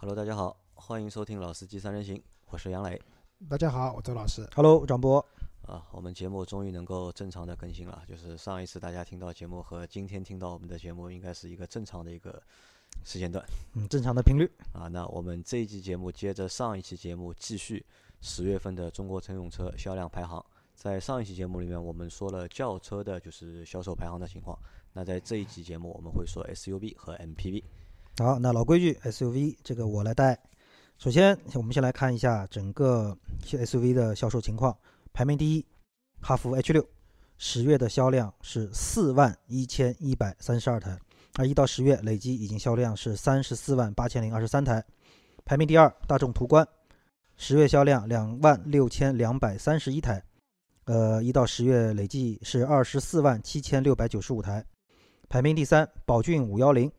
Hello，大家好，欢迎收听老司机三人行，我是杨磊。大家好，我周老师。Hello，张波。啊，我们节目终于能够正常的更新了。就是上一次大家听到节目和今天听到我们的节目，应该是一个正常的一个时间段。嗯，正常的频率。啊，那我们这一期节目接着上一期节目继续十月份的中国乘用车销量排行。在上一期节目里面，我们说了轿车的就是销售排行的情况。那在这一期节目，我们会说 SUV 和 MPV。好，那老规矩，SUV 这个我来带。首先，我们先来看一下整个 SUV 的销售情况。排名第一，哈弗 H 六，十月的销量是四万一千一百三十二台，而一到十月累计已经销量是三十四万八千零二十三台。排名第二，大众途观，十月销量两万六千两百三十一台，呃，一到十月累计是二十四万七千六百九十五台。排名第三，宝骏五幺零，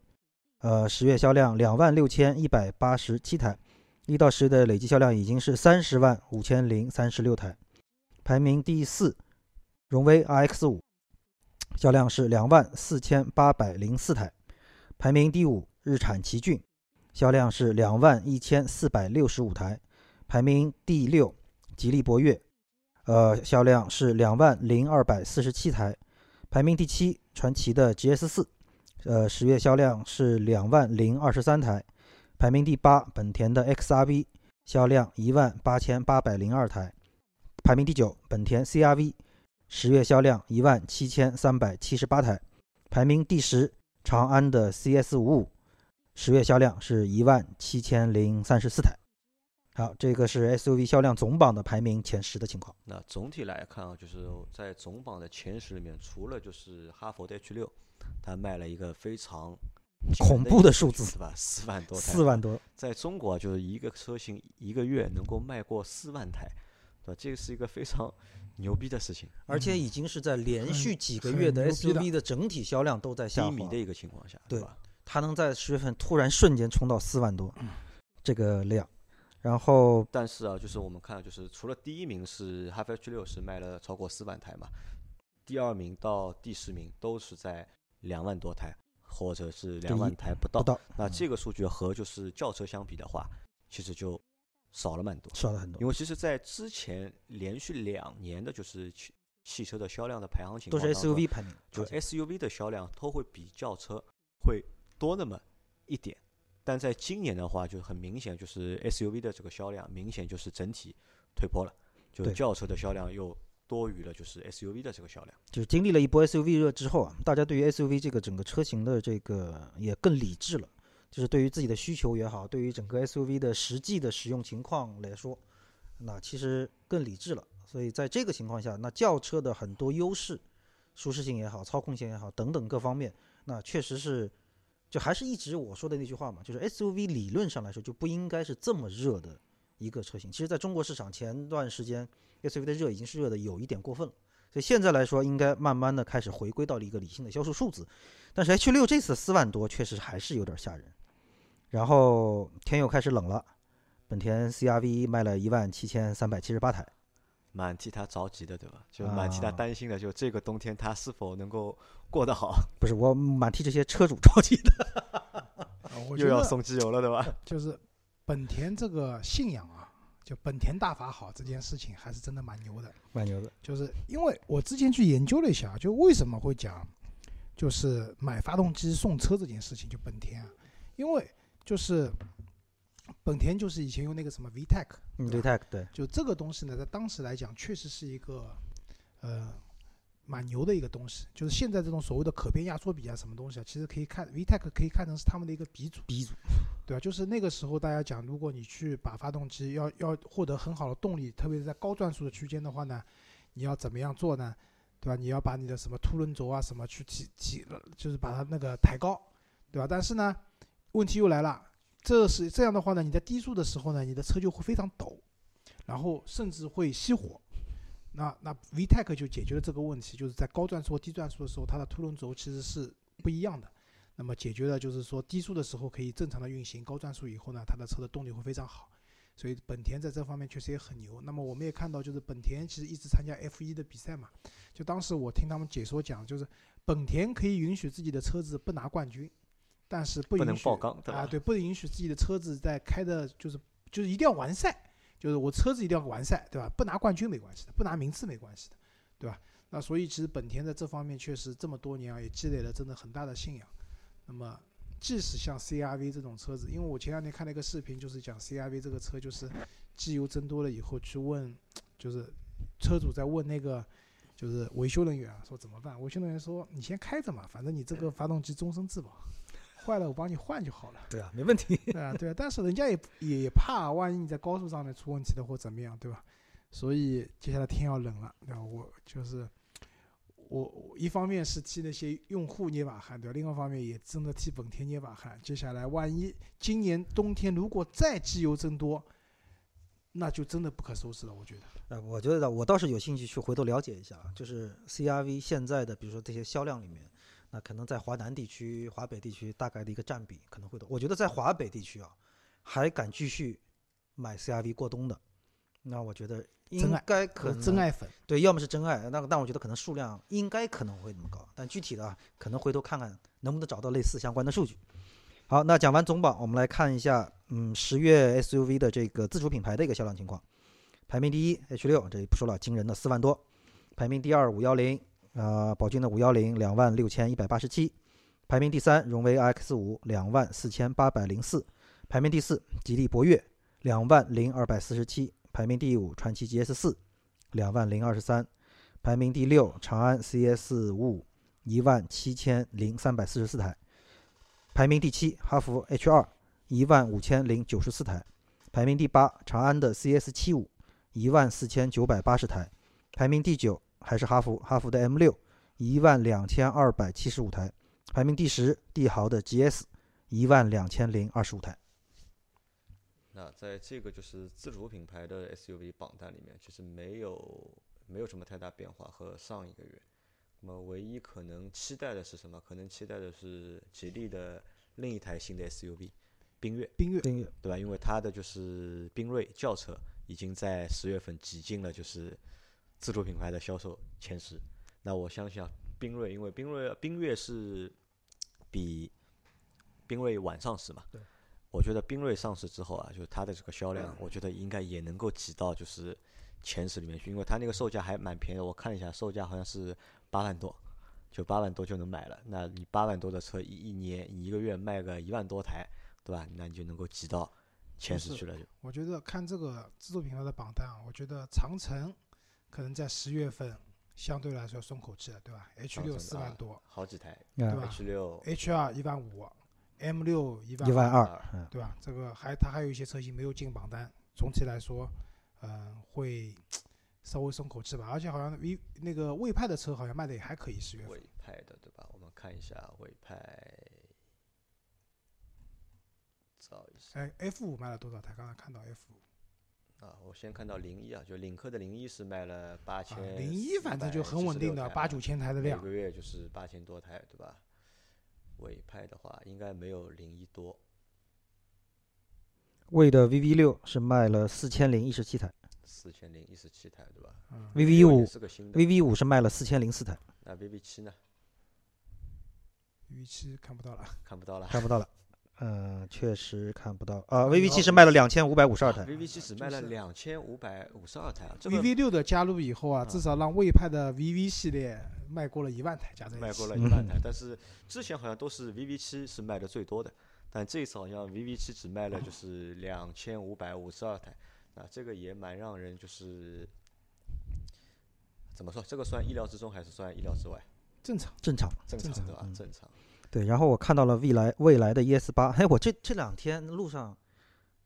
呃，十月销量两万六千一百八十七台，一到十月的累计销量已经是三十万五千零三十六台。排名第四，荣威 RX 五，销量是两万四千八百零四台。排名第五，日产奇骏，销量是两万一千四百六十五台。排名第六，吉利博越，呃，销量是两万零二百四十七台。排名第七，传祺的 GS 四，呃，十月销量是两万零二十三台。排名第八，本田的 XRV，销量一万八千八百零二台。排名第九，本田 CRV，十月销量一万七千三百七十八台。排名第十，长安的 CS 五五，十月销量是一万七千零三十四台。好，这个是 SUV 销量总榜的排名前十的情况。那总体来看啊，就是在总榜的前十里面，除了就是哈弗的 H 六，它卖了一个非常恐怖的数字，是吧？四万多台，四万多，在中国啊就是一个车型一个月能够卖过四万台，对吧？这个是一个非常牛逼的事情，而且已经是在连续几个月的 SUV 的整体销量都在下滑低迷的一个情况下，对吧？它能在十月份突然瞬间冲到四万多，这个量，然后但是啊，就是我们看，就是除了第一名是哈弗 H 六是卖了超过四万台嘛，第二名到第十名都是在两万多台，或者是两万台不到。不到那这个数据和就是轿车相比的话，其实就少了蛮多。少了很多因，为其实，在之前连续两年的就是汽汽车的销量的排行情都是况当中 SUV 排名，就 SUV 的销量都会比轿车会多那么一点，但在今年的话，就很明显，就是 SUV 的这个销量明显就是整体退坡了，就轿车的销量又多于了就是 SUV 的这个销量。就是经历了一波 SUV 热之后啊，大家对于 SUV 这个整个车型的这个也更理智了，就是对于自己的需求也好，对于整个 SUV 的实际的使用情况来说，那其实更理智了。所以在这个情况下，那轿车的很多优势，舒适性也好，操控性也好等等各方面，那确实是，就还是一直我说的那句话嘛，就是 SUV 理论上来说就不应该是这么热的一个车型。其实，在中国市场前段时间 SUV 的热已经是热的有一点过分了。所以现在来说，应该慢慢的开始回归到了一个理性的销售数字。但是 H 六这次四万多，确实还是有点吓人。然后天又开始冷了，本田 CRV 卖了一万七千三百七十八台，蛮替他着急的，对吧？就蛮替他啊担心的，就这个冬天他是否能够过得好，不是我蛮替这些车主着急的。又要送机油了，对吧？就是本田这个信仰啊，就本田大法好这件事情还是真的蛮牛的。蛮牛的，就是因为我之前去研究了一下，就为什么会讲，就是买发动机送车这件事情，就本田啊，因为就是本田就是以前用那个什么 VTEC，嗯，VTEC 对，就这个东西呢，在当时来讲，确实是一个呃蛮牛的一个东西。就是现在这种所谓的可变压缩比啊，什么东西啊，其实可以看 VTEC 可以看成是他们的一个鼻祖，鼻祖，对吧？就是那个时候大家讲，如果你去把发动机要要获得很好的动力，特别是在高转速的区间的话呢，你要怎么样做呢？对吧？你要把你的什么凸轮轴啊什么去提提，就是把它那个抬高，对吧？但是呢，问题又来了，这是这样的话呢，你在低速的时候呢，你的车就会非常抖，然后甚至会熄火。那那 VTEC 就解决了这个问题，就是在高转速和低转速的时候，它的凸轮轴其实是不一样的。那么解决了就是说低速的时候可以正常的运行，高转速以后呢，它的车的动力会非常好。所以本田在这方面确实也很牛。那么我们也看到，就是本田其实一直参加 F 1的比赛嘛。就当时我听他们解说讲，就是本田可以允许自己的车子不拿冠军，但是不允许？啊，对，不允许自己的车子在开的，就是就是一定要完赛，就是我车子一定要完赛，对吧？不拿冠军没关系的，不拿名次没关系的，对吧？那所以其实本田在这方面确实这么多年啊，也积累了真的很大的信仰。那么即使像 CRV 这种车子，因为我前两天看了一个视频，就是讲 CRV 这个车就是机油增多了以后去问，就是车主在问那个。就是维修人员啊，说怎么办？维修人员说：“你先开着嘛，反正你这个发动机终身质保，坏了我帮你换就好了。”对啊，没问题。对啊，对啊，但是人家也也也怕，万一你在高速上面出问题了或怎么样，对吧？所以接下来天要冷了，对吧？我就是我一方面是替那些用户捏把汗，对吧？另外一方面也真的替本田捏把汗。接下来万一今年冬天如果再机油增多，那就真的不可收拾了，我觉得。呃，我觉得我倒是有兴趣去回头了解一下，就是 CRV 现在的，比如说这些销量里面，那可能在华南地区、华北地区大概的一个占比可能会多。我觉得在华北地区啊，还敢继续买 CRV 过冬的，那我觉得应该可能真爱粉，对，要么是真爱，那但我觉得可能数量应该可能会那么高，但具体的啊，可能回头看看能不能找到类似相关的数据。好，那讲完总榜，我们来看一下，嗯，十月 SUV 的这个自主品牌的一个销量情况。排名第一 H 六，这里不说了，惊人的四万多。排名第二五幺零，呃，宝骏的五幺零两万六千一百八十七。排名第三荣威 RX 五两万四千八百零四。排名第四吉利博越两万零二百四十七。排名第五传祺 GS 四两万零二十三。排名第六长安 CS 五五一万七千零三百四十四台。排名第七哈弗 H 二一万五千零九十四台。排名第八长安的 CS 七五。一万四千九百八十台，排名第九还是哈弗，哈弗的 M 六一万两千二百七十五台，排名第十帝豪的 GS 一万两千零二十五台。那在这个就是自主品牌的 SUV 榜单里面，其实没有没有什么太大变化和上一个月。那么唯一可能期待的是什么？可能期待的是吉利的另一台新的 SUV 缤越，缤越，缤越对吧？因为它的就是缤瑞轿车。已经在十月份挤进了就是自主品牌的销售前十。那我相信啊，缤瑞因为缤瑞缤越是比缤瑞晚上市嘛，对，我觉得缤瑞上市之后啊，就是它的这个销量，我觉得应该也能够挤到就是前十里面去，因为它那个售价还蛮便宜的，我看了一下，售价好像是八万多，就八万多就能买了。那你八万多的车，一一年你一个月卖个一万多台，对吧？那你就能够挤到。前十去了就，我觉得看这个自主品牌的榜单啊，我觉得长城可能在十月份相对来说松口气了，对吧？H 六四万多，好几台，对吧？H 六，H 二一万五，M 六一万一万二，对吧？这个还它还有一些车型没有进榜单，总体来说，嗯，会稍微松口气吧。而且好像 V 那个魏派的车好像卖的也还可以，十月份。魏派的对吧？我们看一下魏派。找一下。哎，F 五卖了多少台？刚刚看到 F 五。啊，我先看到零一啊，就领克的零一是卖了八千。零一反正就很稳定的八九千台的量。每个月就是八千多台，对吧？魏派的话应该没有零一多。魏的 VV 六是卖了四千零一十七台。四千零一十七台，对吧？VV 五是个新。VV 五是卖了四千零四台。那 VV 七呢？VV 七看不到了。看不到了。看不到了。嗯，确实看不到啊。VV 七是卖了两千五百五十二台，VV 七只卖了两千五百五十二台啊。VV 六的加入以后啊，至少让魏派的 VV 系列卖过了一万台，加在一起。卖过了一万台，但是之前好像都是 VV 七是卖的最多的，但这一次好像 VV 七只卖了就是两千五百五十二台，啊，这个也蛮让人就是怎么说？这个算意料之中还是算意料之外？正常，正常，正常对吧？正常。对，然后我看到了未来未来的 ES 八，哎，我这这两天路上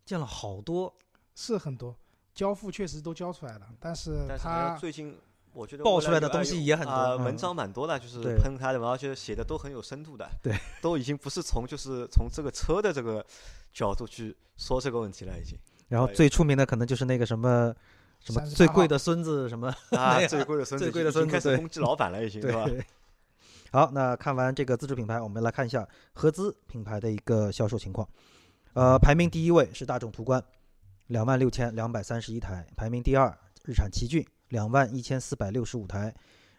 见了好多，是很多，交付确实都交出来了，但是他最近我觉得爆出来的东西也很多，文章蛮多的，就是喷他的，而且写的都很有深度的，对，都已经不是从就是从这个车的这个角度去说这个问题了，已经。然后最出名的可能就是那个什么什么最贵的孙子什么啊，最贵的孙子，最贵的孙子开始攻击老板了，已经，对吧？好，那看完这个自主品牌，我们来看一下合资品牌的一个销售情况。呃，排名第一位是大众途观，两万六千两百三十一台；排名第二，日产奇骏，两万一千四百六十五台；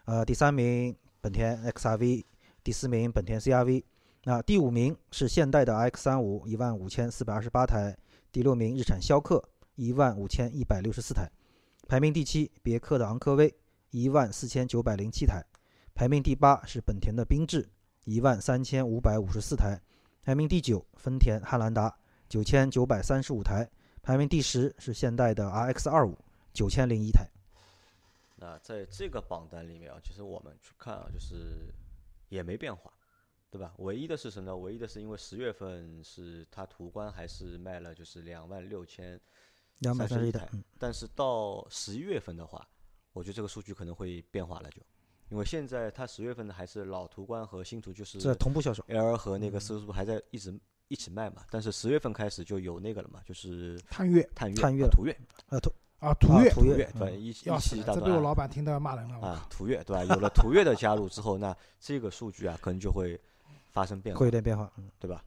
呃，第三名本田 XRV，第四名本田 CRV，那第五名是现代的 X 三五，一万五千四百二十八台；第六名日产逍客，一万五千一百六十四台；排名第七别克的昂科威，一万四千九百零七台；排名第八是本田的缤智，一万三千五百五十四台；排名第九丰田汉兰达，九千九百三十五台；排名第十是现代的 RX 二五，九千零一台。那在这个榜单里面啊，其实我们去看啊，就是也没变化，对吧？唯一的是什么呢？唯一的是因为十月份是它途观还是卖了就是两万六千两百三十一台台，，嗯，但是到十一月份的话，我觉得这个数据可能会变化了就，因为现在它十月份的还是老途观和新途就是这同步销售。L 和那个斯图还在一直一起卖嘛，但是十月份开始就有那个了嘛，就是探岳探岳、探岳了啊途岳、呃，途啊，途岳，途岳岳对一一起大这被我老板听到要骂人了，啊靠，途岳对吧？有了途岳的加入之后，那这个数据啊可能就会发生变化会有，点变化。嗯，对吧？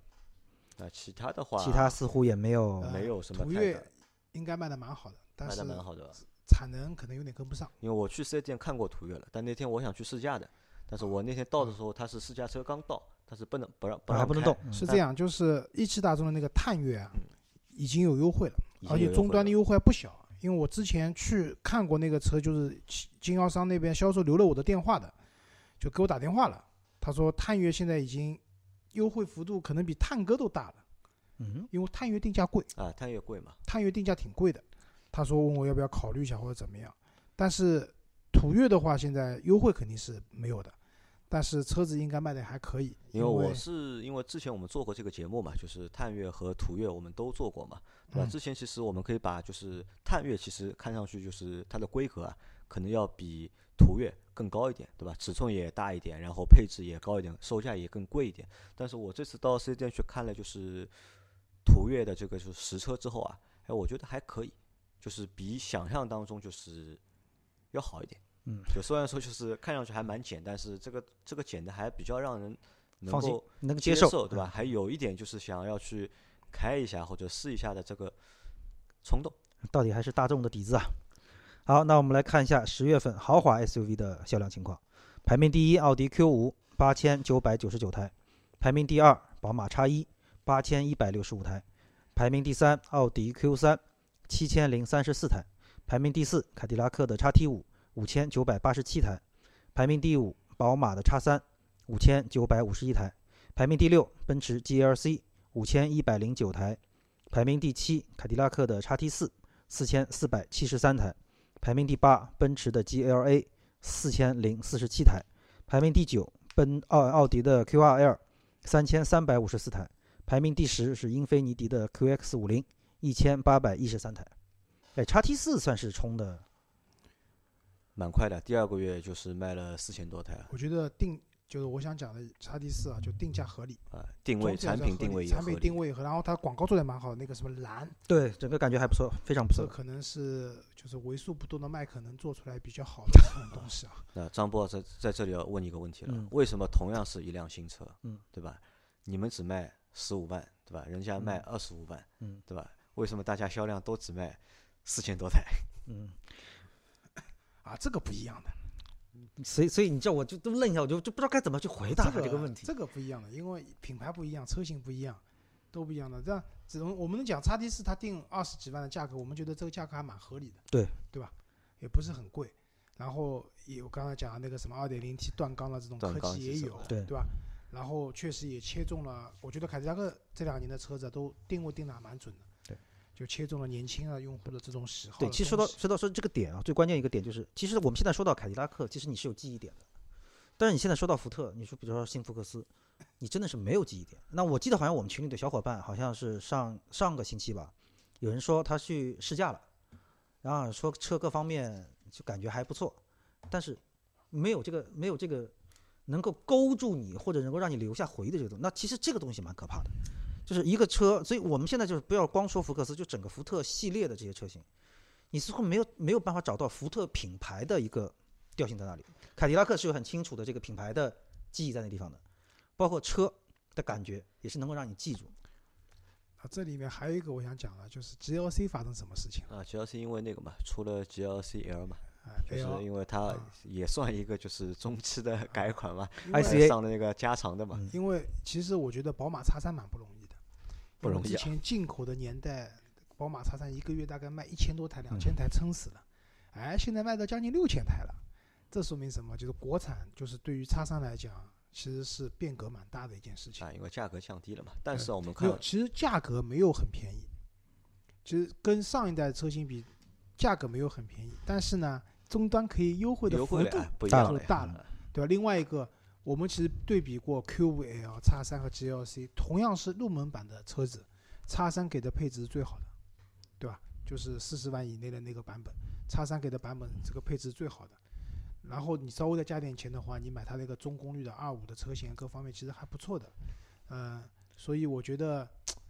那其他的话，其他似乎也没有呃没有什么途岳太大应该卖的蛮好的，但卖的蛮好的吧，产能可能有点跟不上。因为我去四 S 店看过途岳了，但那天我想去试驾的，但是我那天到的时候，它是试驾车刚到，它是不能不让不让不能动，，嗯是这样，就是一汽大众的那个探岳啊，已经有优惠了，而且终端的优惠还不小。因为我之前去看过那个车，就是经销商那边销售留了我的电话的，就给我打电话了。他说探岳现在已经优惠幅度可能比探歌都大了，嗯，因为探岳定价贵，啊，探岳贵嘛，探岳定价挺贵的。他说问我要不要考虑一下或者怎么样，但是途岳的话现在优惠肯定是没有的，但是车子应该卖的还可以，因因为我是因为之前我们做过这个节目嘛，就是探岳和途岳我们都做过嘛，对吧？嗯之前其实我们可以把就是探岳其实看上去就是它的规格啊，可能要比途岳更高一点，对吧？尺寸也大一点，然后配置也高一点，售价也更贵一点。但是我这次到四 S 店去看了就是途岳的这个就是实车之后啊，哎，我觉得还可以，就是比想象当中就是要好一点。嗯，就虽然说就是看上去还蛮简，但是这个这个简的还比较让人能放心够能接受，对吧？嗯还有一点就是想要去开一下或者试一下的这个冲动。到底还是大众的底子啊。好，那我们来看一下十月份豪华 SUV 的销量情况。排名第一，奥迪 Q 五八千九百九十九台；排名第二，宝马 X 一八千一百六十五台；排名第三，奥迪 Q 三七千零三十四台；排名第四，凯迪拉克的 XT 五五千九百八十七台；排名第五，宝马的 X 三五千九百五十一台；排名第六，奔驰 GLC 五千一百零九台；排名第七，凯迪拉克的 XT 四四千四百七十三台，排名第八，奔驰的 GLA 四千零四十七台，排名第九，奔奥奥迪的 QRL 三千三百五十四台，排名第十是英菲尼迪的 QX 五零一千八百一十三台。哎叉 T 四算是冲的，蛮快的，第二个月就是卖了四千多台啊，我觉得定就是我想讲的叉 T 四啊，就定价合理，啊定位产品定位也合理产品定。位和，然后它广告做的蛮好，那个什么蓝，对整个感觉还不错，非常不错。这可能是就是为数不多的麦可能做出来比较好的这种东西啊。那张波在在这里要问你一个问题了，嗯为什么同样是一辆新车，嗯，对吧？你们只卖十五万，对吧？人家卖二十五万，嗯对吧？为什么大家销量都只卖四千多台？嗯，啊，这个不一样的，所以所以你叫我就都愣一下，我就就不知道该怎么去回答他这这个问题。这个不一样的，因为品牌不一样，车型不一样，都不一样的。这样只能我们能讲叉 T 四它定二十几万的价格，我们觉得这个价格还蛮合理的，对对吧？也不是很贵。然后也我刚才讲的那个什么二点零 T 断缸的这种科技也有对对吧？然后确实也切中了，我觉得凯迪拉克这两年的车子都定位定的还蛮准的，对，就切中了年轻啊用户的这种喜好对，其实说到说到说这个点啊，最关键一个点就是，其实我们现在说到凯迪拉克，其实你是有记忆点的，但是你现在说到福特，你说比如说新福克斯，你真的是没有记忆点。那我记得好像我们群里的小伙伴好像是上上个星期吧，有人说他去试驾了，然后说车各方面就感觉还不错，但是没有这个没有这个能够勾住你或者能够让你留下回忆的这个东西，那其实这个东西蛮可怕的。就是一个车，所以我们现在就是不要光说福克斯，就整个福特系列的这些车型，你似乎没有没有办法找到福特品牌的一个调性在那里。凯迪拉克是有很清楚的这个品牌的记忆在那地方的，包括车的感觉也是能够让你记住。啊，这里面还有一个我想讲的，就是 GLC 发生什么事情了啊，GLC 因为那个嘛，出了 GLC L 嘛，就是因为它啊也算一个就是中期的改款嘛，ICA 上的那个加长的嘛，嗯因为其实我觉得宝马叉三蛮不容易的，不容易之前进口的年代，宝马叉三一个月大概卖一千多台、两嗯千台撑死了，哎，现在卖到将近六千台了，这说明什么？就是国产就是对于叉三来讲，其实是变革蛮大的一件事情。啊，因为价格降低了嘛。但是我们看其实价格没有很便宜，其实跟上一代车型比，价格没有很便宜，但是呢，终端可以优惠的幅度大了大了对吧？另外一个，我们其实对比过 Q5L、叉三和 GLC，同样是入门版的车子，叉三给的配置是最好的，对吧？就是四十万以内的那个版本，叉三给的版本这个配置是最好的。然后你稍微再加点钱的话，你买它那个中功率的二五的车型，各方面其实还不错的。嗯、所以我觉得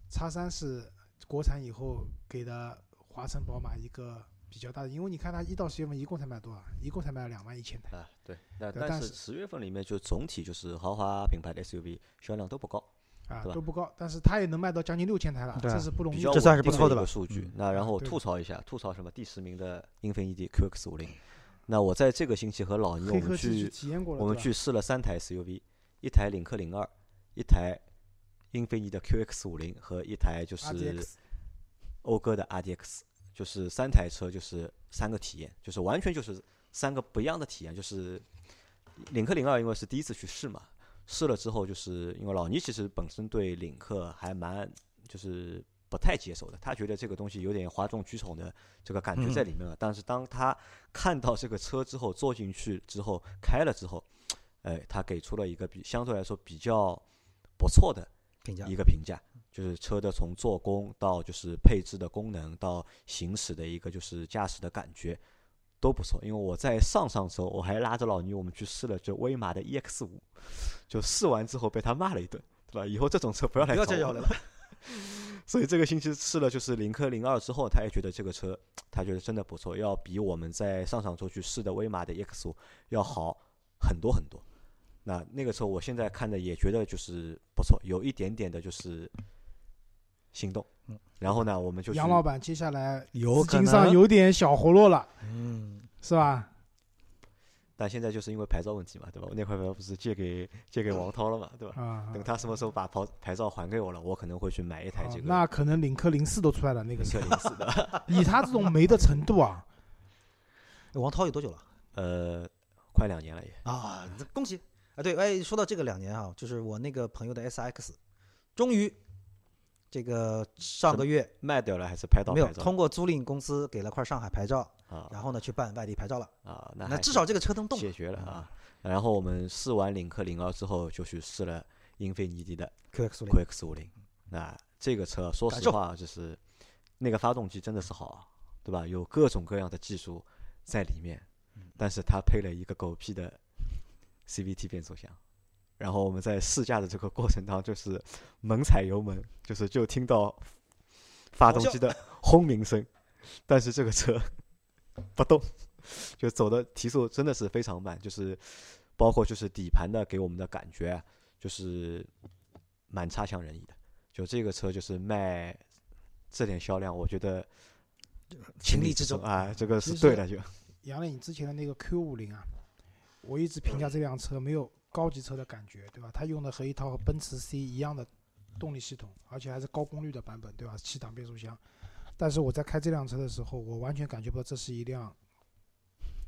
叉三是国产以后给的华晨宝马一个比较大的，因为你看它一到十月份一共才卖多少？一共才卖了两万一千台。啊，对，那但是对但是十月份里面就总体就是豪华品牌的 SUV 销量都不高，啊对吧都不高，但是它也能卖到将近六千台了，这是不容比较易的。这算是不错的了数据嗯。那然后我吐槽一下，吐槽什么？第十名的英菲尼迪 QX 五零。那我在这个星期和老倪我们去去体验过了，我们去试了三台 SUV，一台领克零二，一台英菲尼的 QX 五零和一台就是讴歌的 RDX，就是三台车就是三个体验，就是完全就是三个不一样的体验。就是领克零二因为是第一次去试嘛，试了之后就是因为老倪其实本身对领克还蛮就是不太接受的，他觉得这个东西有点哗众取宠的这个感觉在里面了。但是当他看到这个车之后，坐进去之后，开了之后，哎，他给出了一个比相对来说比较不错的评价一个评价，就是车的从做工到就是配置的功能到行驶的一个就是驾驶的感觉都不错。因为我在上上周我还拉着老倪我们去试了就威马的 EX 五，就试完之后被他骂了一顿，对吧？以后这种车不要来不要找我了。再要来了。所以这个星期试了就是领克零二之后，他也觉得这个车，他觉得真的不错，要比我们在上上周去试的威马的 EX 五要好很多很多。那那个车我现在看的也觉得就是不错，有一点点的就是心动。嗯然后呢，我们就杨老板接下来有可资金上有点小活络了，嗯，是吧？但现在就是因为牌照问题嘛，对吧？我那块牌照不是借给借给王涛了嘛，对吧？啊，等他什么时候把牌牌照还给我了，我可能会去买一台啊这个那可能领克零四都出来了，那个领克时候零四的，以他这种没的程度啊，王涛有多久了？呃，快两年了也。啊，这恭喜啊！对，哎，说到这个两年啊，就是我那个朋友的 S X，终于这个上个月卖掉了还是拍到没有通过租赁公司给了块上海牌照，啊然后呢去办外地牌照了。啊，那那至少这个车能动。解决了啊。然后我们试完领克零二之后，就去试了英菲尼迪的 QX 五零 QX 五零。那这个车说实话，就是那个发动机真的是好啊，对吧？有各种各样的技术在里面，但是它配了一个狗屁的 CVT 变速箱。然后我们在试驾的这个过程当中，就是猛踩油门，就是就听到发动机的轰鸣声，但是这个车 不动，就走的提速真的是非常慢，就是包括就是底盘的给我们的感觉啊，就是蛮差强人意的。就这个车就是卖这点销量，我觉得情理之中啊，这个是对的，就。杨磊，你之前的那个 Q 五零啊，我一直评价这辆车没有高级车的感觉，对吧？它用的和一套奔驰 C 一样的动力系统，而且还是高功率的版本，对吧？七档变速箱。但是我在开这辆车的时候，我完全感觉不到这是一辆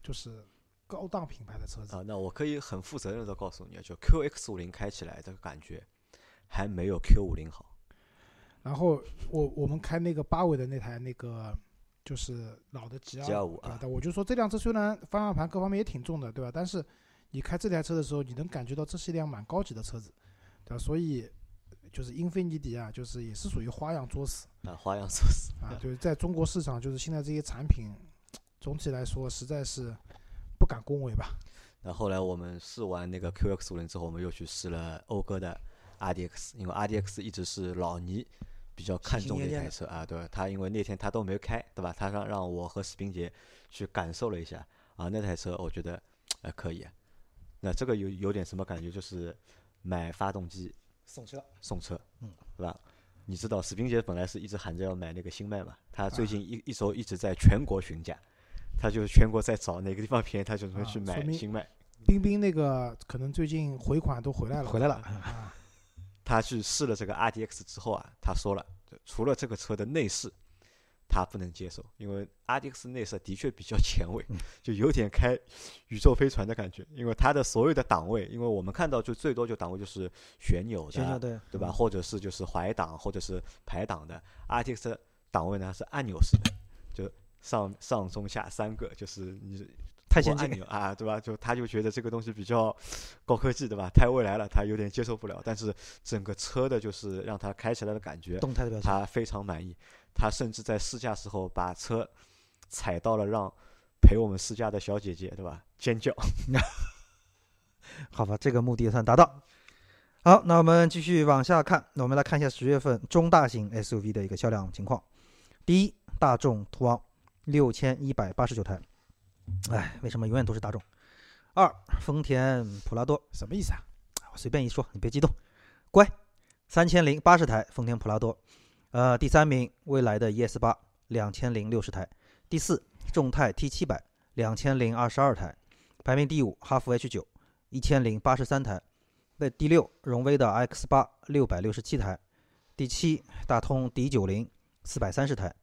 就是高档品牌的车子。啊，那我可以很负责任的告诉你，啊，就 QX 五零开起来的感觉还没有 Q 五零好。然后我我们开那个八尾的那台那个就是老的 G 二 GR5 啊？我就说这辆车虽然方向盘各方面也挺重的，对吧？但是你开这台车的时候，你能感觉到这是一辆蛮高级的车子，对吧？所以就是英菲尼迪啊，就是也是属于花样作死啊，花样作死啊，就是在中国市场，就是现在这些产品总体来说实在是不敢恭维吧。那后来我们试完那个 QX 五零之后，我们又去试了讴歌的 RDX，因为 RDX 一直是老倪比较看重的一台车啊，对吧？他因为那天他都没有开，对吧？他让让我和史冰杰去感受了一下啊，那台车我觉得呃可以啊。那这个有有点什么感觉？就是买发动机送车，送车，嗯，对吧？你知道史冰杰本来是一直喊着要买那个新迈嘛，他最啊近一一周一直在全国询价，他就是全国在找哪个地方便宜，他就准备去买新迈。冰冰那个可能最近回款都回来了，回来了啊，他去试了这个 RDX 之后啊，他说了，除了这个车的内饰，他不能接受，因为阿迪克斯内饰的确比较前卫嗯，就有点开宇宙飞船的感觉。因为它的所有的档位，因为我们看到就最多就档位就是旋钮旋钮的，对对吧？？或者是就是怀档或者是排档的阿迪克斯档位呢是按钮式的，就上上中下三个，就是你太先进通过按钮啊，对吧？就他就觉得这个东西比较高科技，对吧？太未来了，他有点接受不了。但是整个车的就是让他开起来的感觉，动态的表现。他非常满意。他甚至在试驾时候把车踩到了让陪我们试驾的小姐姐，对吧？尖叫。好吧，这个目的也算达到。好，那我们继续往下看，那我们来看一下十月份中大型 SUV 的一个销量情况。第一，大众途昂六千一百八十九台，哎，为什么永远都是大众？二，丰田普拉多，什么意思啊？我随便一说，你别激动，乖，三千零八十台丰田普拉多。呃，第三名，蔚来的 ES 八两千零六十台。第四，众泰 T 七百两千零二十二台。排名第五，哈弗 H 九一千零八十三台。那第六，荣威的 X 八六百六十七台。第七，大通 D 九零四百三十台。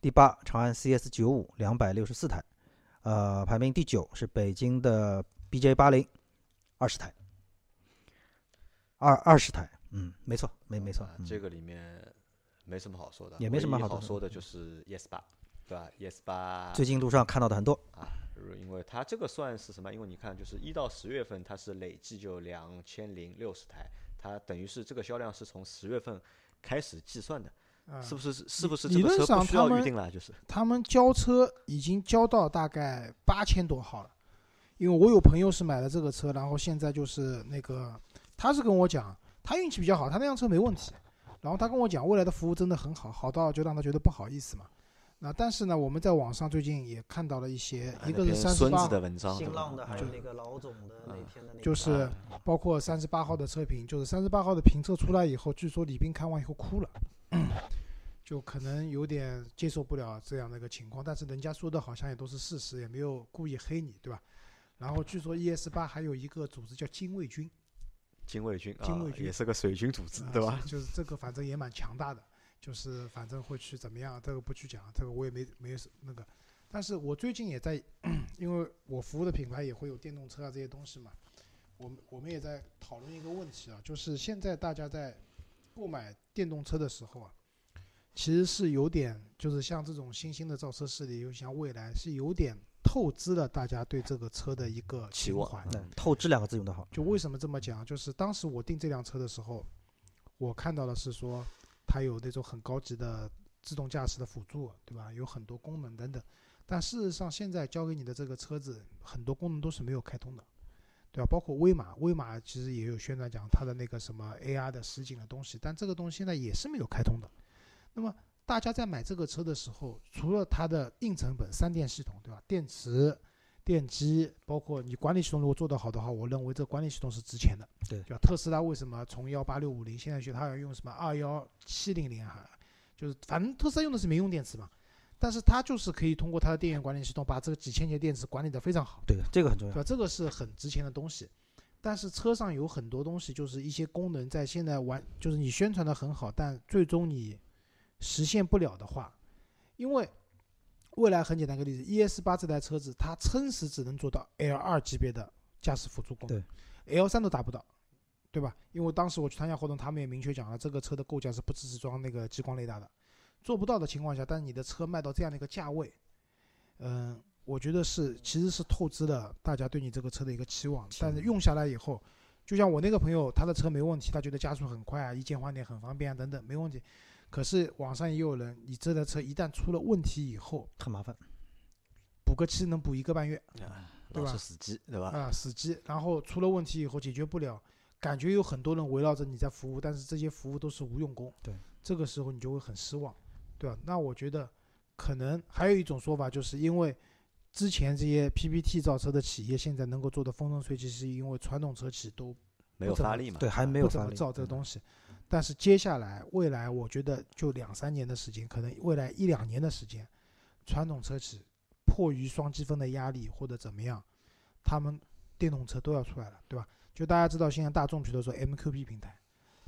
第八，长安 CS 九五两百六十四台。呃，排名第九是北京的 BJ 八零二十台。二二十台，嗯，没错，没没错这个里面没什么好说的，也没什么好好说的的，就是 ES 八，对吧？ES 八最近路上看到的很多，啊，因为它这个算是什么？因为你看，就是一到十月份，它是累计就两千零六十台，它等于是这个销量是从十月份开始计算的，啊是不是？是不是理这个论上车不需要他们预定了？就是他们交车已经交到大概八千多号了，因为我有朋友是买了这个车，然后现在就是那个，他是跟我讲，他运气比较好，他那辆车没问题，然后他跟我讲，未来的服务真的很好，好到就让他觉得不好意思嘛。那但是呢，我们在网上最近也看到了一些，一个是三十八新浪的还有那个老总的那天的那就是包括三十八号的测评，就是三十八号的评测出来以后，据说李斌看完以后哭了，就可能有点接受不了这样的一个情况。但是人家说的好像也都是事实，也没有故意黑你，对吧？然后据说 ES 八还有一个组织叫精卫军，禁卫军啊禁卫，军也是个水军组织，啊对吧？是就是这个反正也蛮强大的，就是反正会去怎么样，这个不去讲，这个我也没没有那个。但是我最近也在，因为我服务的品牌也会有电动车啊这些东西嘛，我们我们也在讨论一个问题啊，就是现在大家在购买电动车的时候啊，其实是有点，就是像这种新兴的造车势力，又像蔚来，是有点透支了大家对这个车的一个情怀。对透支两个字用的好，就为什么这么讲？就是当时我订这辆车的时候，我看到的是说它有那种很高级的自动驾驶的辅助，对吧？有很多功能等等。但事实上，现在交给你的这个车子，很多功能都是没有开通的，对吧？包括威马，威马其实也有宣传讲它的那个什么 AR 的实景的东西，但这个东西现在也是没有开通的。那么大家在买这个车的时候，除了它的硬成本三电系统，对吧？电池、电机，包括你管理系统如果做得好的话，我认为这个管理系统是值钱的。对吧？特斯拉为什么从幺八六五零现在学它要用什么二幺七零零啊？就是反正特斯拉用的是民用电池嘛，但是它就是可以通过它的电源管理系统把这个几千节电池管理的非常好。对，这个很重要。对吧？这个是很值钱的东西，但是车上有很多东西，就是一些功能在现在完，就是你宣传的很好，但最终你实现不了的话，因为未来很简单一个例子，ES 八这台车子它撑死只能做到 L 二级别的驾驶辅助功能，L 三都达不到，对吧？因为当时我去参加活动，他们也明确讲了，这个车的构架是不支持装那个激光雷达的，做不到的情况下，但是你的车卖到这样的一个价位，嗯、我觉得是其实是透支了大家对你这个车的一个期望，但是用下来以后，就像我那个朋友，他的车没问题，他觉得加速很快啊，一键换电很方便啊，等等，没问题。可是网上也有人，你这台车一旦出了问题以后，很麻烦。补个漆能补一个半月啊，对吧死机，对吧？啊，死机，然后出了问题以后解决不了，感觉有很多人围绕着你在服务，但是这些服务都是无用功。对，这个时候你就会很失望，对吧？那我觉得可能还有一种说法，就是因为之前这些 PPT 造车的企业现在能够做的风生水起，是因为传统车企都没有发力嘛？对，还没有发力。怎么造这个嗯东西。但是接下来未来，我觉得就两三年的时间，可能未来一两年的时间，传统车企迫于双积分的压力或者怎么样，他们电动车都要出来了，对吧？就大家知道，现在大众比如说 MQB 平台，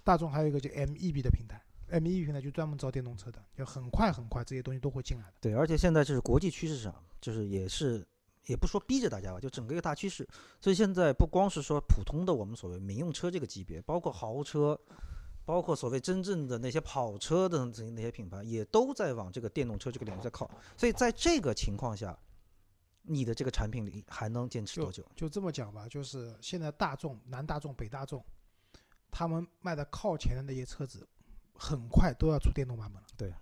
大众还有一个叫 MEB 的平台，MEB 平台就专门造电动车的，就很快很快这些东西都会进来的。对，而且现在就是国际趋势上，就是也是也不说逼着大家吧，就整个一个大趋势。所以现在不光是说普通的我们所谓民用车这个级别，包括豪车，包括所谓真正的那些跑车的这那些品牌，也都在往这个电动车这个领域在靠。所以在这个情况下，你的这个产品里还能坚持多久？就这么讲吧，就是现在大众、南大众、北大众，他们卖的靠前的那些车子，很快都要出电动版本了。对，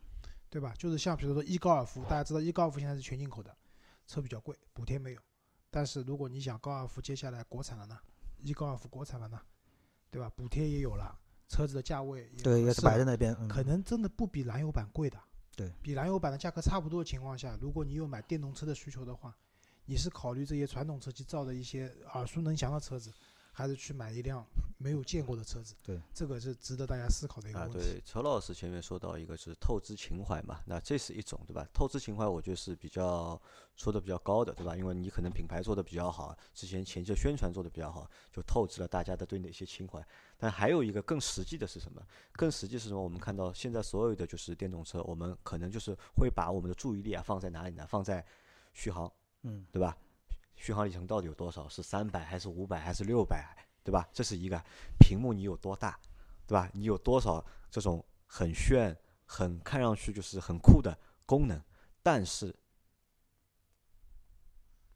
对吧？就是像比如说一高尔夫，大家知道一高尔夫现在是全进口的，车比较贵，补贴没有。但是如果你想高尔夫接下来国产了呢，一高尔夫国产了呢，对吧？补贴也有了，车子的价位也对，也是摆在，那边。嗯、可能真的不比燃油版贵的。对比燃油版的价格差不多的情况下，如果你有买电动车的需求的话，你是考虑这些传统车企造的一些耳熟能详的车子，还是去买一辆没有见过的车子？对，这个是值得大家思考的一个啊，问题。啊对，车老师前面说到一个是透支情怀嘛，那这是一种对吧？透支情怀我觉得是比较说的比较高的对吧？因为你可能品牌做的比较好，之前前期的宣传做的比较好，就透支了大家的对你的一些情怀。但还有一个更实际的是什么？更实际是什么？我们看到现在所有的就是电动车，我们可能就是会把我们的注意力啊放在哪里呢？放在续航，嗯，对吧？续航里程到底有多少？是三百还是五百还是六百？对吧？这是一个屏幕你有多大，对吧？你有多少这种很炫、很看上去就是很酷的功能？但是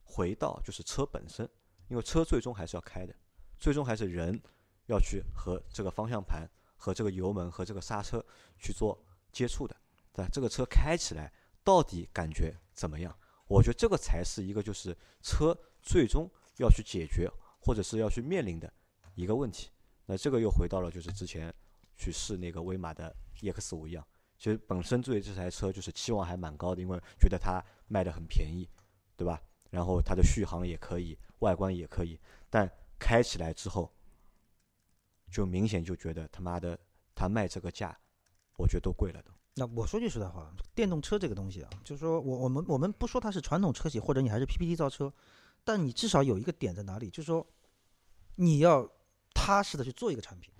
回到就是车本身，因为车最终还是要开的，最终还是人要去和这个方向盘、和这个油门、和这个刹车去做接触的，对吧？这个车开起来到底感觉怎么样？我觉得这个才是一个就是车最终要去解决或者是要去面临的一个问题。那这个又回到了就是之前去试那个威马的 EX 五一样，其实本身对这台车就是期望还蛮高的，因为觉得它卖的很便宜，对吧？然后它的续航也可以，外观也可以，但开起来之后，就明显就觉得他妈的它卖这个价，我觉得都贵了都。那我说句实在话，电动车这个东西啊，就是说我我们我们不说它是传统车企，或者你还是 PPT 造车，但你至少有一个点在哪里，就是说你要踏实的去做一个产品，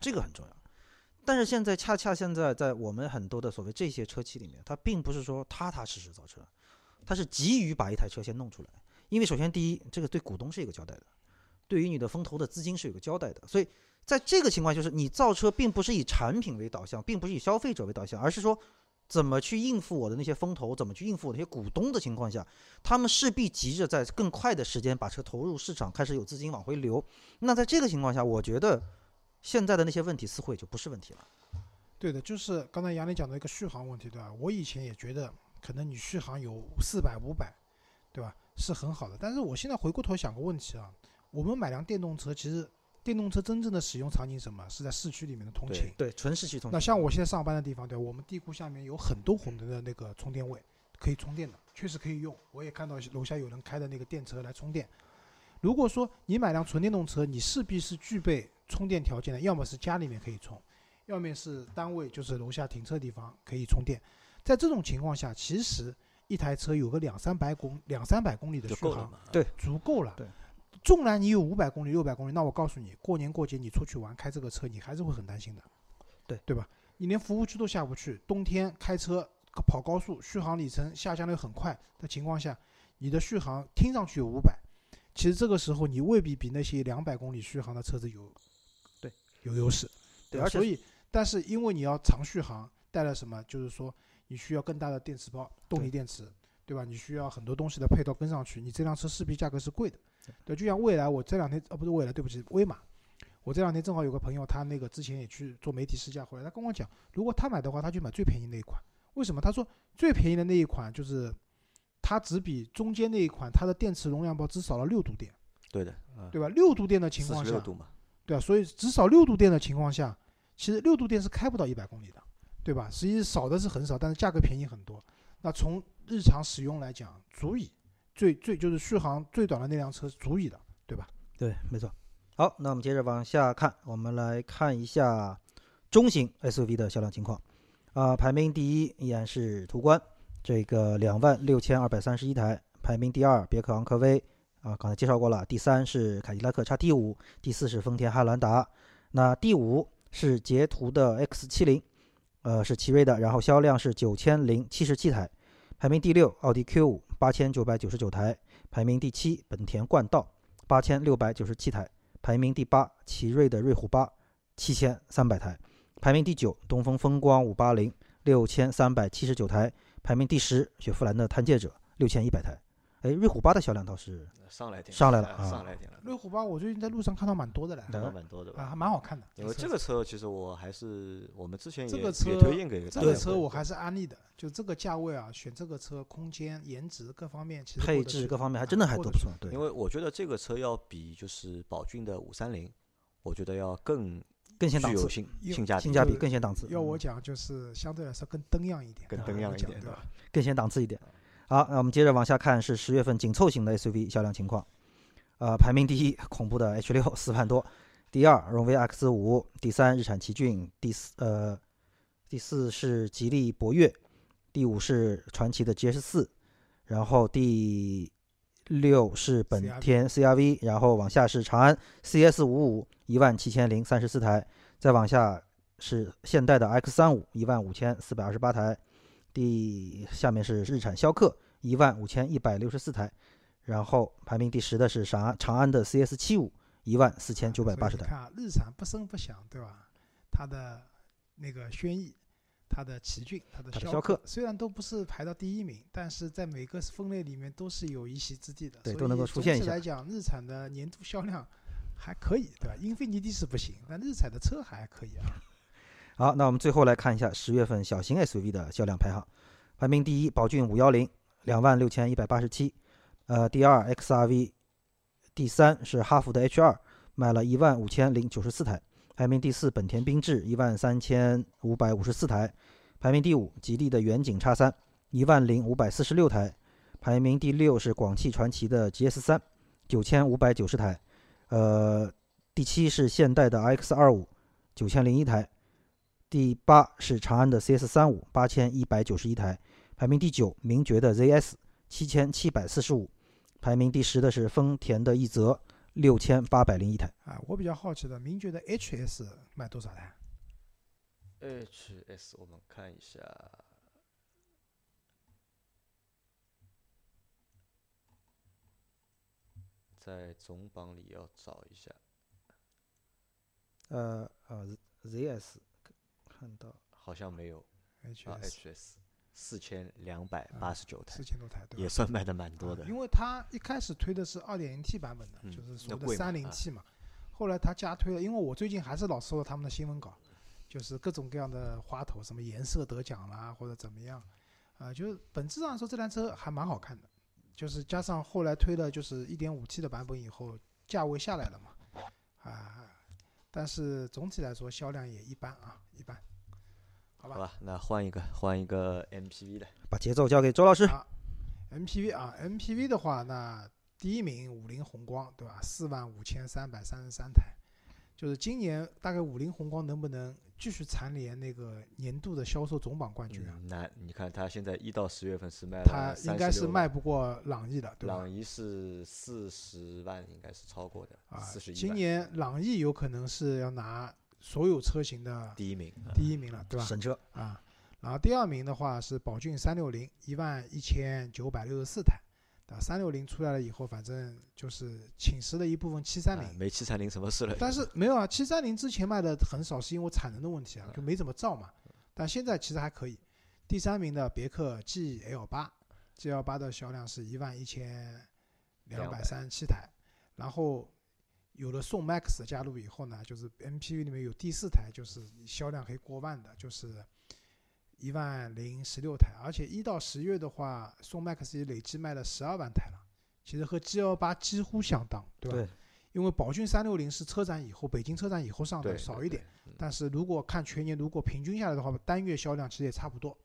这个很重要。但是现在恰恰现在在我们很多的所谓这些车企里面，它并不是说踏踏实实造车，它是急于把一台车先弄出来，因为首先第一，这个对股东是一个交代的，对于你的风投的资金是有个交代的，所以。在这个情况，就是你造车并不是以产品为导向，并不是以消费者为导向，而是说怎么去应付我的那些风投，怎么去应付我那些股东的情况下，他们势必急着在更快的时间把车投入市场，开始有资金往回流。那在这个情况下，我觉得现在的那些问题似乎也就不是问题了。对的，就是刚才杨林讲的一个续航问题，对吧？我以前也觉得可能你续航有四百、五百，对吧？是很好的。但是我现在回过头想个问题啊，我们买辆电动车，其实。电动车真正的使用场景什么？是在市区里面的通勤。对，纯市区通勤。那像我现在上班的地方，对，我们地库下面有很多红灯的那个充电位，可以充电的，确实可以用。我也看到楼下有人开的那个电车来充电。如果说你买辆纯电动车，你势必是具备充电条件的，要么是家里面可以充，要么是单位就是楼下停车地方可以充电。在这种情况下，其实一台车有个两三百公两三百公里的续航，对，足够了。对。纵然你有五百公里、六百公里，那我告诉你，过年过节你出去玩开这个车，你还是会很担心的，对对吧？你连服务区都下不去，冬天开车跑高速，续航里程下降的很快的情况下，你的续航听上去有五百，其实这个时候你未必比那些两百公里续航的车子有对有优势，对，所以但是因为你要长续航，带来什么？就是说你需要更大的电池包、动力电池，对吧？你需要很多东西的配套跟上去，你这辆车势必价格是贵的。对，就像未来，我这两天哦，不是未来，对不起，威马。我这两天正好有个朋友，他那个之前也去做媒体试驾回来，他跟我讲，如果他买的话，他就买最便宜那一款。为什么？他说最便宜的那一款就是，它只比中间那一款它的电池容量包只少了六度电。对的，对吧？六度电的情况下，度嘛。对啊，所以只少六度电的情况下，其实六度电是开不到一百公里的，对吧？实际少的是很少，但是价格便宜很多。那从日常使用来讲，足以。最最就是续航最短的那辆车是足以的，对吧？对，没错。好，那我们接着往下看，我们来看一下中型 SUV 的销量情况。啊，排名第一依然是途观，这个两万六千二百三十一台，排名第二别克昂科威啊，刚才介绍过了，第三是凯迪拉克 XT 五，第四是丰田汉兰达，那第五是捷途的 X 七零，呃是奇瑞的，然后销量是九千零七十七台，排名第六奥迪 Q 五八千九百九十九台，排名第七本田冠道八千六百九十七台，排名第八奇瑞的瑞虎八七千三百台，排名第九东风风光五八零六千三百七十九台。排名第十，雪佛兰的探界者六千一百台，哎，瑞虎八的销量倒是上来点，上来了啊上来点了，瑞虎八我最近在路上看到蛮多的了，看到蛮多的啊，吧？还蛮好看的。因为这个车其实我还是我们之前也这个车也推荐给这个车我还是安利的，就这个价位啊，选这个车，空间、颜值各方面其实配置各方面还啊真的还都不错，对因，为我觉得这个车要比就是宝骏的五三零，我觉得要更更显档次，具有性性价比，性价比更显档次，嗯要我讲，就是相对来说更灯样一点，更啊登样一点，对吧？？更显档次一点。好，那我们接着往下看，是十月份紧凑型的 SUV 销量情况。呃，排名第一，恐怖的 H 六四万多；第二，荣威 X 五；第三，日产奇骏；第四，呃，第四是吉利博越；第五是传奇的 GS 四；然后第六是本田 CRV，然后往下是长安 CS 五五，一万七千零三十四台；再往下是现代的 X 三五，一万五千四百二十八台。第下面是日产逍客一万五千一百六十四台，然后排名第十的是长安长安的 CS 七五一万四千九百八十台。你看啊，日产不声不响，对吧？它的那个轩逸，它的奇骏，它的逍客虽然都不是排到第一名，但是在每个分类里面都是有一席之地的。所对都能够以出现一下总体来讲，日产的年度销量还可以，对吧？英菲尼迪是不行，但日产的车还可以啊。好，那我们最后来看一下十月份小型 SUV 的销量排行，排名第一宝骏五幺零两万六千一百八十七，呃，第二 XRV，第三是哈弗的 H 二，卖了一万五千零九十四台，排名第四本田缤智一万三千五百五十四台，排名第五吉利的远景叉三一万零五百四十六台，排名第六是广汽传祺的 GS 三九千五百九十台，呃，第七是现代的 X 二五九千零一台。第八是长安的 CS 三五八千一百九十一台，排名第九名爵的 ZS 七千七百四十五，排名第十的是丰田的奕泽六千八百零一台。啊，我比较好奇的，名爵的 HS 卖多少台？HS 我们看一下，在总榜里要找一下，呃呃，ZS 看到。好像没有。啊 HS，HS 四千两百八十九台。四，千多台，对吧？也算卖的蛮多的。啊。因为它一开始推的是二点零 T 版本的，嗯就是所谓的那贵嘛啊。30T 嘛。后来它加推了，因为我最近还是老收到他们的新闻稿，就是各种各样的花头，什么颜色得奖啦，或者怎么样，啊、就是本质上说这辆车还蛮好看的，就是加上后来推了就是一点五 T 的版本以后，价位下来了嘛，啊，但是总体来说销量也一般啊，一般，好吧好吧，那换一个换一个 MPV 的，把节奏交给周老师。啊 MPV 啊，MPV 的话，那第一名五菱宏光，对吧？四万五千三百三十三台，就是今年大概五菱宏光能不能继续蝉联那个年度的销售总榜冠军啊？嗯，那你看它现在一到十月份是卖了它应该是，卖不过朗逸的，对吧？朗逸是四十万，应该是超过的，啊四十，一今，年朗逸有可能是要拿所有车型的第一名，啊第一名了，对吧？神车，啊，然后第二名的话是宝骏三六零，一万一千九百六十四台。啊，三六零出来了以后，反正就是侵蚀了一部分七三零啊，没七三零什么事了，但是没有啊，七三零之前卖的很少，是因为产能的问题啊，就没怎么造嘛。但现在其实还可以。第三名的别克 GL 八，GL 八的销量是一万一千两百三十七台，然后有了宋 MAX 的加入以后呢，就是 MPV 里面有第四台，就是销量可以过万的，就是一万零十六台，而且一到十月的话，宋 MAX 也累计卖了十二万台了，其实和 GL 八几乎相当，对吧？对，因为宝骏三六零是车展以后，北京车展以后上的少一点，，但是如果看全年，如果平均下来的话，单月销量其实也差不多。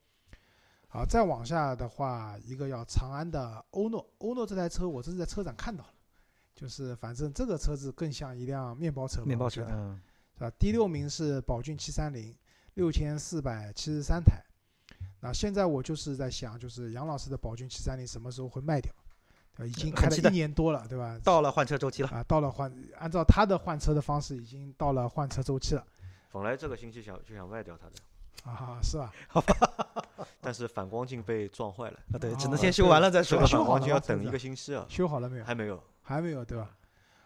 好，再往下的话，一个要长安的欧诺，欧诺这台车我这是在车展看到了，就是反正这个车子更像一辆面包车，面包车，嗯，是吧？第六名是宝骏七三零，六千四百七十三台。那现在我就是在想，就是杨老师的宝骏七三零什么时候会卖掉？对吧？已经开了一年多了，对吧？到了换车周期了，啊，到了换，按照他的换车的方式，已经到了换车周期了本来这个星期想就想卖掉它的，啊，是吧？好 吧但是反光镜被撞坏了，啊，对，只哦能先修完了再说这个。修好反光了吗这个镜要等一个星期啊，修好了没有？还没有。还没有，对吧？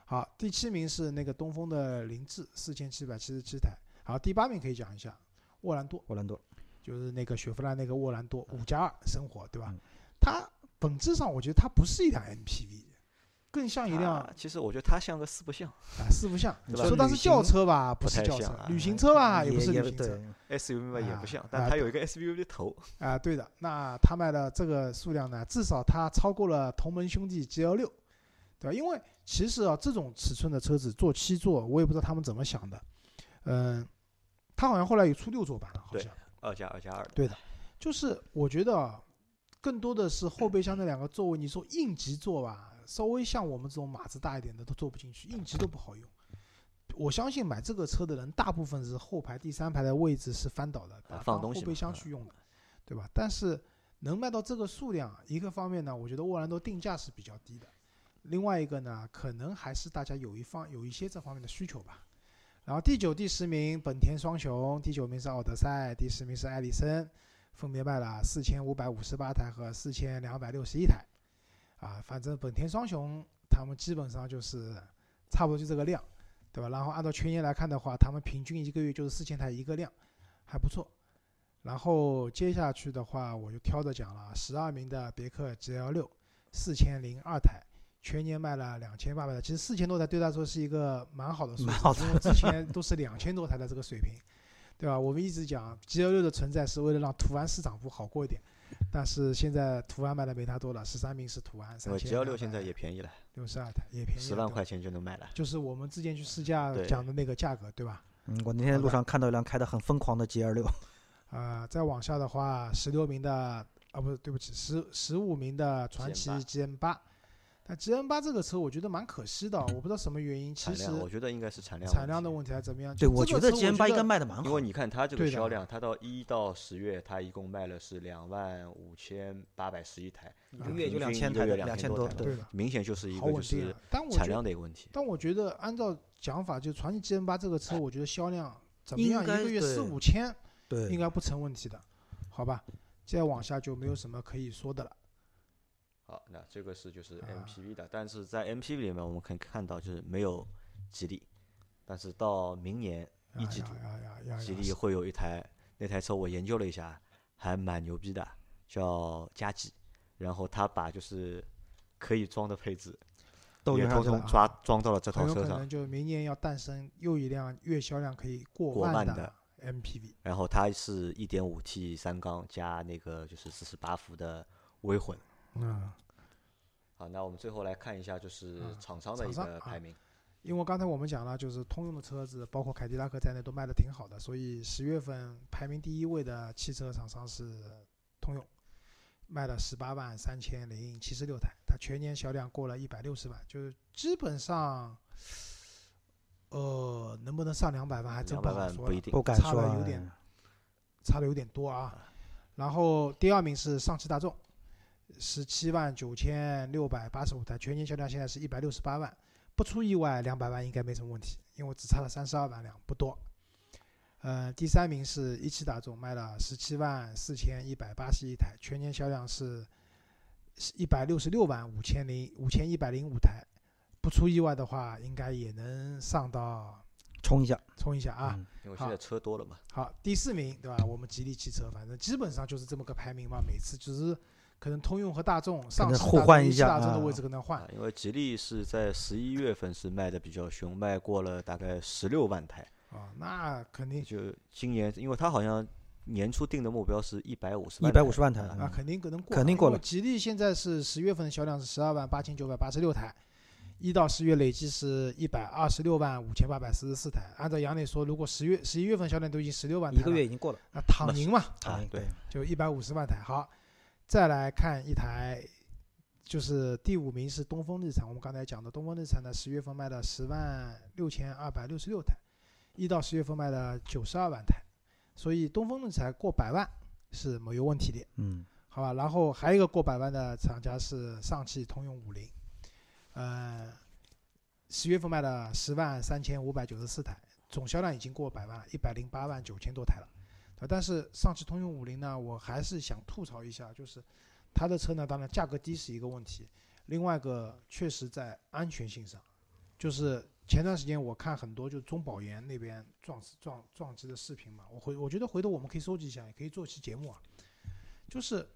好，第七名是那个东风的凌志，四千七百七十七台。好，第八名可以讲一下，沃兰多，沃兰多，就是那个雪佛兰那个沃兰多五加二生活，对吧嗯？它本质上我觉得它不是一辆 MPV，更像一辆其实我觉得它像个四不像啊四不像。说它是轿车吧，不不是轿车旅行车吧，也不是旅行车。SUV 吧，也不像啊，但它有一个 SUV 的头，啊，对的，那它卖的这个数量呢，至少它超过了同门兄弟 GL 六，对吧？因为其实啊，这种尺寸的车子做七座，我也不知道他们怎么想的。嗯，它好像后来有出六座版了，好像。二加二加二。对的，就是我觉得啊，更多的是后备箱那两个座位，你说应急座吧，稍微像我们这种码子大一点的都坐不进去，应急都不好用。我相信买这个车的人，大部分是后排第三排的位置是翻倒的，放东西后备箱去用的，对吧？但是能卖到这个数量，一个方面呢，我觉得沃兰多定价是比较低的，另外一个呢，可能还是大家有一方有一些这方面的需求吧。然后第九、第十名本田双雄，第九名是奥德赛，第十名是艾力绅，分别卖了四千五百五十八台和四千两百六十一台。啊，反正本田双雄他们基本上就是差不多就这个量，对吧？然后按照全年来看的话，他们平均一个月就是四千台一个量，还不错。然后接下去的话，我就挑着讲了，十二名的别克 GL 六，四千零二台，全年卖了两千八百台，其实四千多台对他说是一个蛮好的数蛮好字，因为之前都是两千多台的这个水平，对吧？我们一直讲 GL 六的存在是为了让途安市场部好过一点，但是现在途安卖的没它多了，十三名是途安，三千 G L 六现在也便宜了，六十二台，也便宜了，十万块钱就能买了。就是我们之前去试驾讲的那个价格，对吧？嗯，我那天路上看到一辆开的很疯狂的 G 二六，啊、再往下的话，十六名的啊，不是，对不起，十十五名的传奇 GM8 GM 八，但 G N 八这个车我觉得蛮可惜的，我不知道什么原因，其实，我觉得应该是产量问题。产量的问题还是怎么样？对我觉得 G M 八应该卖的蛮好因为，你看它这个销量，它到一到十月，它一共卖了是两万五千八百十一台，一个月就两千台两千多台对的，明显就是一个就是产，量的一个问题。但我觉得按照讲法，就传祺 G N 八这个车，我觉得销量怎么样，一个月四五千对，应该不成问题的，好吧？再往下就没有什么可以说的了。好，那这个是就是啊 MPV 的，但是在 MPV 里面我们可以看到就是没有吉利，但是到明年一季度，吉利会有一台那台车我研究了一下，还蛮牛逼的，叫嘉际，然后他把就是可以装的配置也都用上去了通通抓装到了这套车上有可能，就明年要诞生又一辆月销量可以过万的过万的 MPV。然后它是一点五 T 三缸加那个就是四十八伏的微混。嗯，好，那我们最后来看一下就是嗯厂商的一个排名。因为刚才我们讲了，就是通用的车子，包括凯迪拉克在内都卖的挺好的，所以十月份排名第一位的汽车厂商是通用，卖了十八万三千零七十六台，它全年销量过了一百六十万，就是基本上，呃，能不能上两百万还真不好说不敢差说有点差的有点多啊。然后第二名是上汽大众，十七万九千六百八十五台，全年销量现在是一百六十八万，不出意外两百万应该没什么问题，因为只差了三十二万辆，不多。呃，第三名是一汽大众，卖了十七万四千一百八十一台，全年销量是一百六十六万五千零五千一百零五台，不出意外的话，应该也能上到冲一下冲一下啊。嗯因为现在车多了嘛。好，第四名对吧？我们吉利汽车，反正基本上就是这么个排名嘛。每次只是可能通用和大众上汽大众能互换一下大众的啊位置可能换啊，因为吉利是在十一月份是卖的比较凶，卖过了大概十六万台。啊，那肯定就今年，因为它好像年初定的目标是一百五十一百五十万台啊啊，肯定可能过，肯定过了吉利现在是十月份的销量是十二万八千九百八十六台，一到十月累计是一百二十六万五千八百四十四台。按照杨磊说，如果十月十一月份销量都已经十六万台一，个月已经过了，那躺赢嘛，啊，对对，就一百五十万台。好，再来看一台，就是第五名是东风日产。我们刚才讲的东风日产呢，十月份卖了十万六千二百六十六台，一到十月份卖了九十二万台，所以东风日产过百万是没有问题的，嗯，好吧？然后还有一个过百万的厂家是上汽通用五菱，呃，十月份卖了十万三千五百九十四台，总销量已经过百万了，一百零八万九千多台了。但是上汽通用五菱呢，我还是想吐槽一下，就是它的车呢，当然价格低是一个问题，另外一个确实在安全性上，就是前段时间我看很多就中保研那边撞撞撞击的视频嘛，我回我觉得回头我们可以收集一下，也可以做期节目啊，就是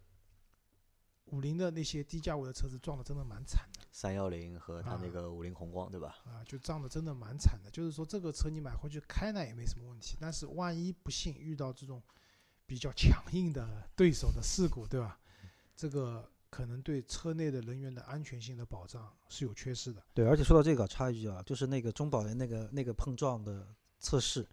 五菱的那些低价位的车子撞的真的蛮惨的三幺零和它那啊个五菱宏光，对吧？啊，就撞的真的蛮惨的。就是说这个车你买回去开呢也没什么问题，但是万一不幸遇到这种比较强硬的对手的事故，对吧？这个可能对车内的人员的安全性的保障是有缺失的。对，而且说到这个，插一句啊，就是那个中保研那个那个碰撞的测试，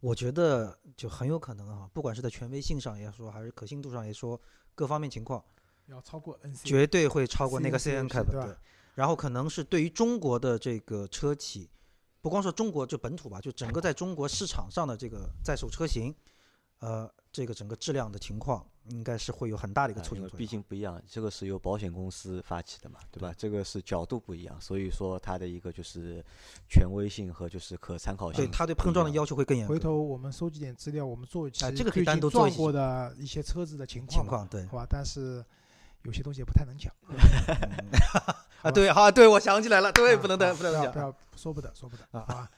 我觉得就很有可能啊，不管是在权威性上也说，还是可信度上也说，各方面情况要超过 NC，绝对会超过那个 CNCAP 对吧对。然后可能是对于中国的这个车企，不光说中国就本土吧，就整个在中国市场上的这个在售车型，呃，这个整个质量的情况，应该是会有很大的一个促进作用。竟不一样，这个是由保险公司发起的嘛，对吧？这个是角度不一样，所以说它的一个就是权威性和就是可参考性。对它对碰撞的要求会更严格。回头我们收集点资料，我们做一期哎这个可以最近单独做一期撞过的一些车子的情况，情况对好吧？但是有些东西也不太能讲。啊，对，好，对我想起来了，对，啊不能的，啊不能讲要不。要说不得说不得啊好吧？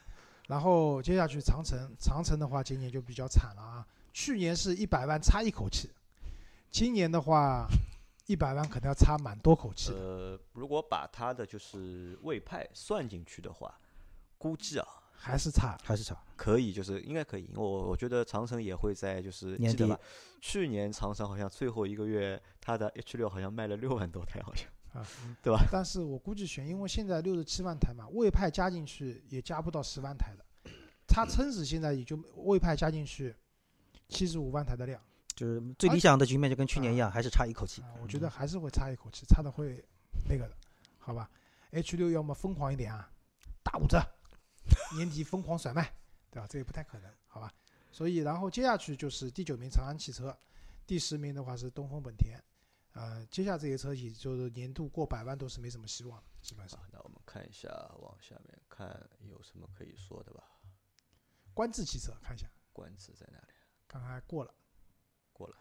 然后接下去长城，长城的话今年就比较惨了啊，去年是一百万差一口气，今年的话一百万可能要差蛮多口气的。呃，如果把它的就是魏派算进去的话，估计啊还是差，还是差，可以，就是应该可以。我我觉得长城也会在就是年底吧？去年长城好像最后一个月它的 H 六好像卖了六万多台，好像啊，对吧？但是我估计选，因为现在六十七万台嘛，魏派加进去也加不到十万台的，它撑死现在也就魏派加进去七十五万台的量就是最理想的局面就跟去年一样，还是差一口气啊，。我觉得还是会差一口气，差的会那个的，好吧？H 六要么疯狂一点啊，打五折，年底疯狂甩卖，对吧？这也不太可能，好吧？所以然后接下去就是第九名长安汽车，第十名的话是东风本田，呃，接下这些车企就是年度过百万都是没什么希望的，基本上啊。那我们看一下往下面看有什么可以说的吧？观致汽车看一下，观致在哪里？刚才过了，过了。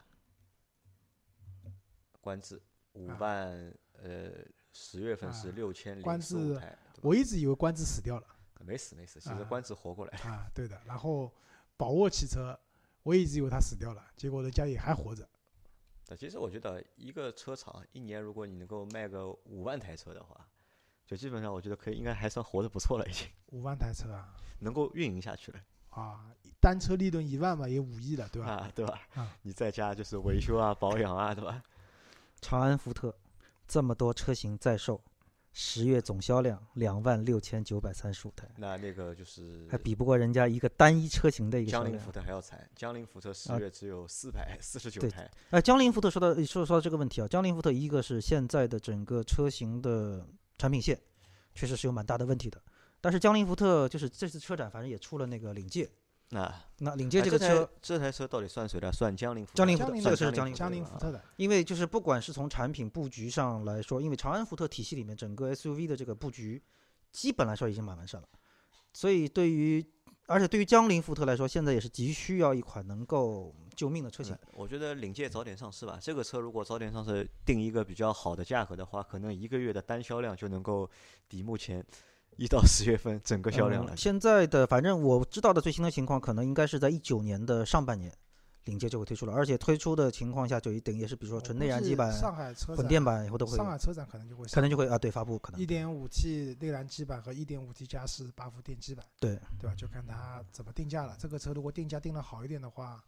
观致五啊万，呃，十月份是啊六千零四台，我一直以为观致死掉了没死没死，其实啊官职活过来。啊，对的。然后宝沃汽车，我一直以为他死掉了，结果人家也还活着。对，其实我觉得一个车厂一年，如果你能够卖个五万台车的话，就基本上我觉得可以，应该还算活得不错了，已经五万台车啊 能够运营下去了啊，单车利润一万嘛，也五亿了，对吧？啊，对吧？啊你在家就是维修啊、保养啊，对吧？长安福特这么多车型在售，十月总销量两万六千九百三十五台，那那个就是还比不过人家一个单一车型的一个江铃福。特还要惨，江铃福特十啊月只有四百四十九对台，呃，江铃福特说到说说到这个问题啊，江铃福特一个是现在的整个车型的产品线确实是有蛮大的问题的，但是江铃福特就是这次车展反正也出了那个领界，那那领界这个车，这台车到底算谁的？算江铃福特。江铃福特江铃这个是的江铃福特啊江铃福特的，因为就是不管是从产品布局上来说，因为长安福特体系里面整个 SUV 的这个布局，基本来说已经蛮完善了，所以对于而且对于江铃福特来说，现在也是急需要一款能够救命的车型嗯。我觉得领界早点上市吧。这个车如果早点上市，定一个比较好的价格的话，可能一个月的单销量就能够抵目前一到十月份整个销量了嗯。现在的反正我知道的最新的情况，可能应该是在一九年的上半年，领界就会推出了，而且推出的情况下就一定也是比如说纯内燃机版、上海车展混电版以后都会上海车展可能就会可能就会啊对发布可能一点五 T 内燃机版和一点五 T 加四八伏电机版，对对吧？就看它怎么定价了。这个车如果定价定的好一点的话，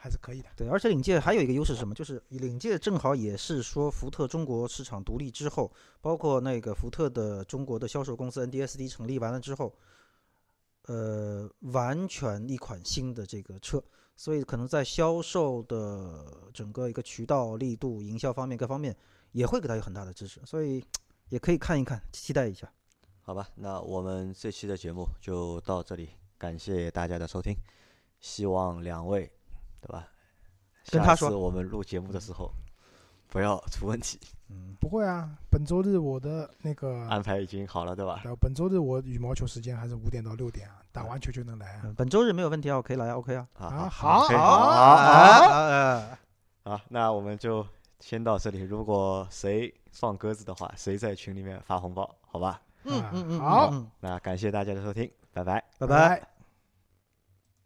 还是可以的。对，而且领界还有一个优势是什么？就是领界正好也是说福特中国市场独立之后，包括那个福特的中国的销售公司 NDSD 成立完了之后，呃，完全一款新的这个车，所以可能在销售的整个一个渠道力度、营销方面各方面也会给它有很大的支持，所以也可以看一看，期待一下。好吧，那我们这期的节目就到这里，感谢大家的收听，希望两位，对吧？下次跟他说我们录节目的时候不要出问题，嗯，不会啊，本周日我的那个，安排已经好了，对吧？呃，本周日我羽毛球时间还是五点到六点啊，打完球就能来啊。嗯本周日没有问题啊，我可以来啊，OK 啊。啊啊好，好好好，那我们就先到这里。如果谁放鸽子的话，谁在群里面发红包，好吧？嗯嗯嗯，好那感谢大家的收听，拜拜。拜拜拜。